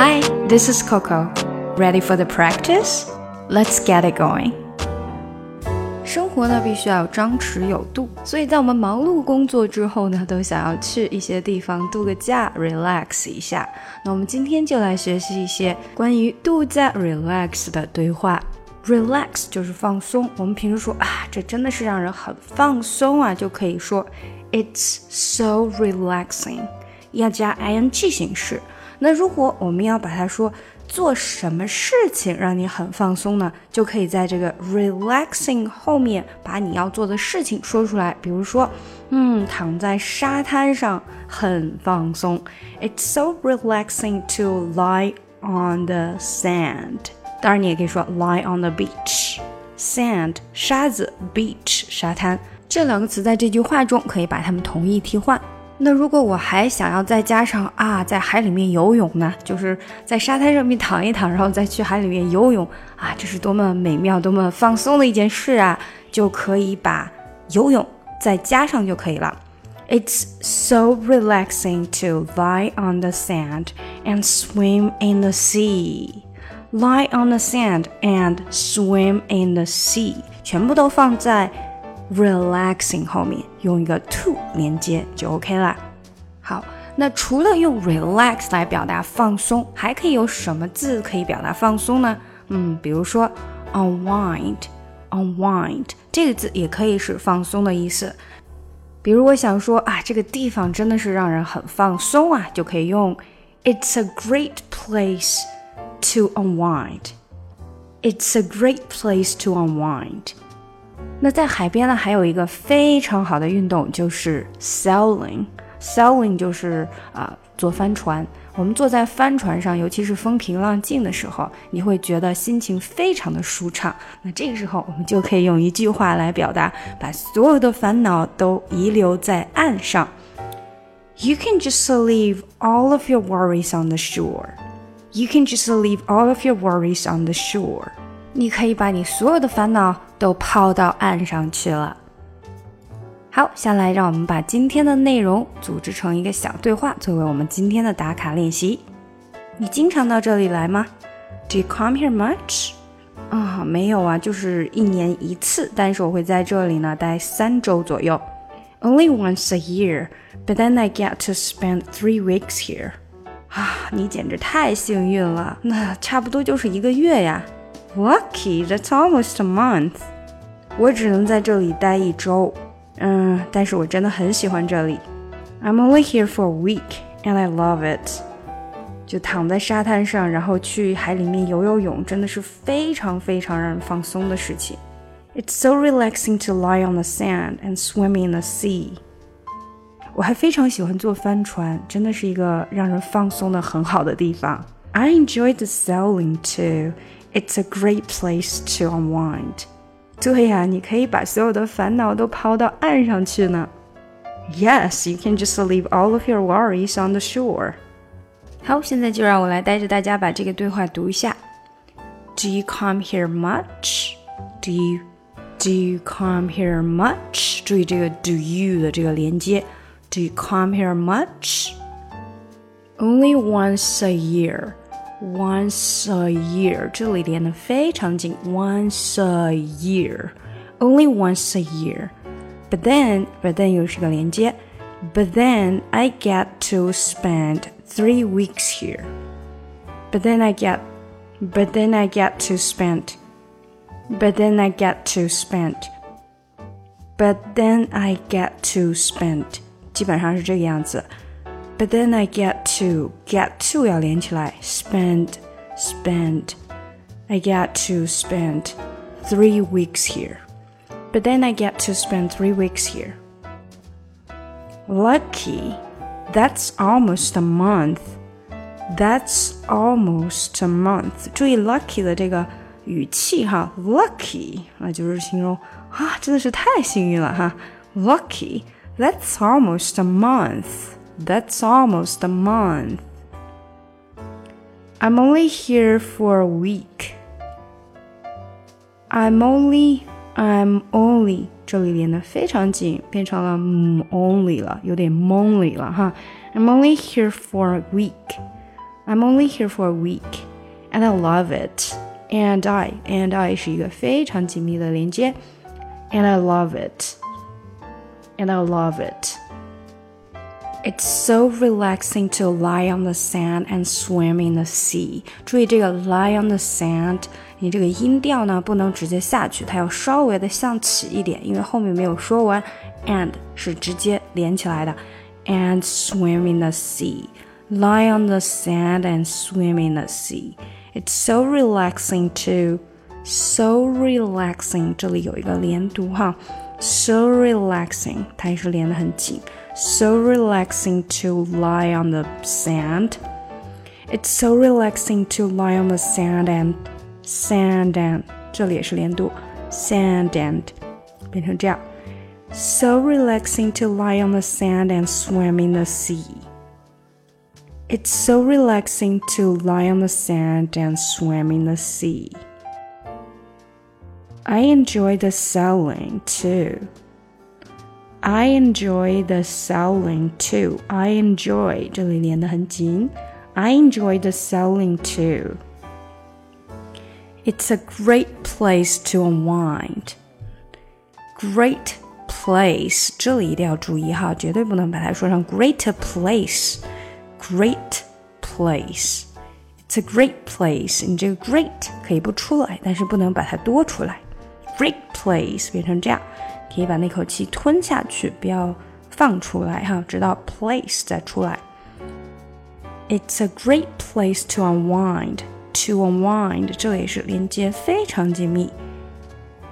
Hi, this is Coco. Ready for the practice? Let's get it going. 生活呢必须要张弛有度，所以在我们忙碌工作之后呢，都想要去一些地方度个假，relax 一下。那我们今天就来学习一些关于度假 relax 的对话。relax 就是放松，我们平时说啊，这真的是让人很放松啊，就可以说 It's so relaxing，要加 ing 形式。那如果我们要把它说做什么事情让你很放松呢？就可以在这个 relaxing 后面把你要做的事情说出来。比如说，嗯，躺在沙滩上很放松。It's so relaxing to lie on the sand。当然，你也可以说 lie on the beach。sand 沙子，beach 沙滩，这两个词在这句话中可以把它们同义替换。那如果我还想要再加上啊，在海里面游泳呢？就是在沙滩上面躺一躺，然后再去海里面游泳啊，这是多么美妙、多么放松的一件事啊！就可以把游泳再加上就可以了。It's so relaxing to lie on the sand and swim in the sea. Lie on the sand and swim in the sea，全部都放在。Relaxing 后面用一个 to 连接就 OK 啦。好，那除了用 relax 来表达放松，还可以有什么字可以表达放松呢？嗯，比如说 unwind，unwind 这个字也可以是放松的意思。比如我想说啊，这个地方真的是让人很放松啊，就可以用 It's a great place to unwind. It's a great place to unwind. 那在海边呢，还有一个非常好的运动就是 sailing。sailing 就是啊坐帆船。我们坐在帆船上，尤其是风平浪静的时候，你会觉得心情非常的舒畅。那这个时候，我们就可以用一句话来表达，把所有的烦恼都遗留在岸上。You can just leave all of your worries on the shore. You can just leave all of your worries on the shore. 你可以把你所有的烦恼都抛到岸上去了。好，下来让我们把今天的内容组织成一个小对话，作为我们今天的打卡练习。你经常到这里来吗？Do you come here much？啊，没有啊，就是一年一次。但是我会在这里呢待三周左右。Only once a year, but then I get to spend three weeks here。啊，你简直太幸运了，那差不多就是一个月呀。Lucky, that's almost a month. 我只能在这里待一周，嗯，但是我真的很喜欢这里。I'm only here for a week, and I love it. 就躺在沙滩上，然后去海里面游游泳，真的是非常非常让人放松的事情。It's so relaxing to lie on the sand and swim in the sea. 我还非常喜欢坐帆船，真的是一个让人放松的很好的地方。I enjoy the sailing too. It's a great place to unwind. 对呀，你可以把所有的烦恼都抛到岸上去呢。Yes, you can just leave all of your worries on the shore. 好，现在就让我来带着大家把这个对话读一下。Do you come here much? Do you Do you come here much? 注意这个 do you 的这个连接。Do you come here much? Only once a year once a year，这里连的非常紧，once a year，only once a year。But then, but then 又是个连接，But then I get to spend three weeks here. But then I get, but then I get to spend, but then I get to spend, but then I get to spend，基本上是这个样子。 but then I get to get to 要连起来，spend spend. I get to spend three weeks here. But then I get to spend three weeks here. Lucky. That's almost a month. That's almost a month. 注意 lucky 的这个语气哈，lucky 啊，就是形容啊，真的是太幸运了哈。Lucky. That's almost a month. That's almost a month. I'm only here for a week. I'm only, I'm only，这里连的非常紧，变成了嗯 only 了，有点懵里了哈。I'm only here for a week. I'm only here for a week, and I love it. And I and I 是一个非常紧密的连接，and I love it, and I love it. It's so relaxing to lie on the sand and swim in the sea. 注意这个 lie on the sand，你这个音调呢不能直接下去，它要稍微的向起一点，因为后面没有说完，and 是直接连起来的。And swim in the sea. Lie on the sand and swim in the sea. It's so relaxing too. So relaxing，这里有一个连读哈。So relaxing，它也是连得很紧。 So relaxing to lie on the sand. It's so relaxing to lie on the sand and sand and 这里也是连读，sand and 变成这样。So relaxing to lie on the sand and swim in the sea. It's so relaxing to lie on the sand and swim in the sea. I enjoy the sailing too. I enjoy the sailing too. I enjoy 这里连得很紧。I enjoy the sailing too. It's a great place to unwind. Great place 这里一定要注意哈，绝对不能把它说成 great place great place. It's a great place. 你这个 great 可以不出来，但是不能把它多出来。 Great place 变成这样，可以把那口气吞下去，不要放出来哈，直到 place 再出来。It's a great place to unwind. To unwind 这里是连接非常紧密。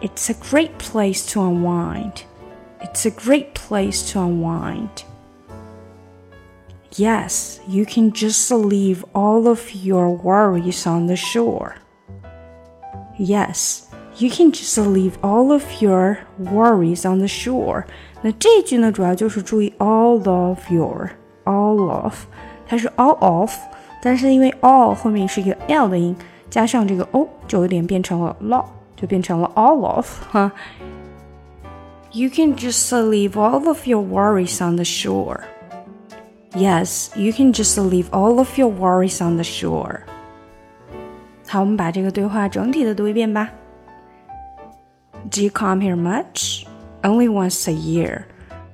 It's a great place to unwind. It's a great place to unwind. Yes, you can just leave all of your worries on the shore. Yes, you can just leave all of your worries on the shore. 那这句呢，主要就是注意 all of your all of，它是 all of，但是因为 all 后面是一个 l 的音，加上这个 o 就有点变成了 law，就变成了 all of 哈。You can just leave all of your worries on the shore. Yes, you can just leave all of your worries on the shore. 好，我们把这个对话整体的读一遍吧。 Do you come here much? Only once a year.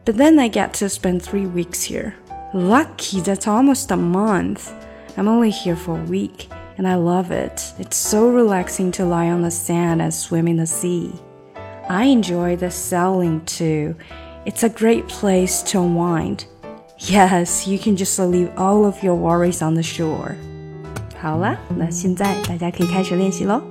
But then I get to spend three weeks here. Lucky, that's almost a month. I'm only here for a week, and I love it. It's so relaxing to lie on the sand and swim in the sea. I enjoy the sailing too. It's a great place to unwind. Yes, you can just leave all of your worries on the shore. 好啦，那现在大家可以开始练习喽。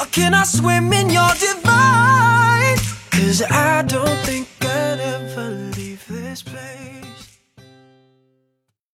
Or can I swim in your divine? Cause I don't think I'd ever leave this place.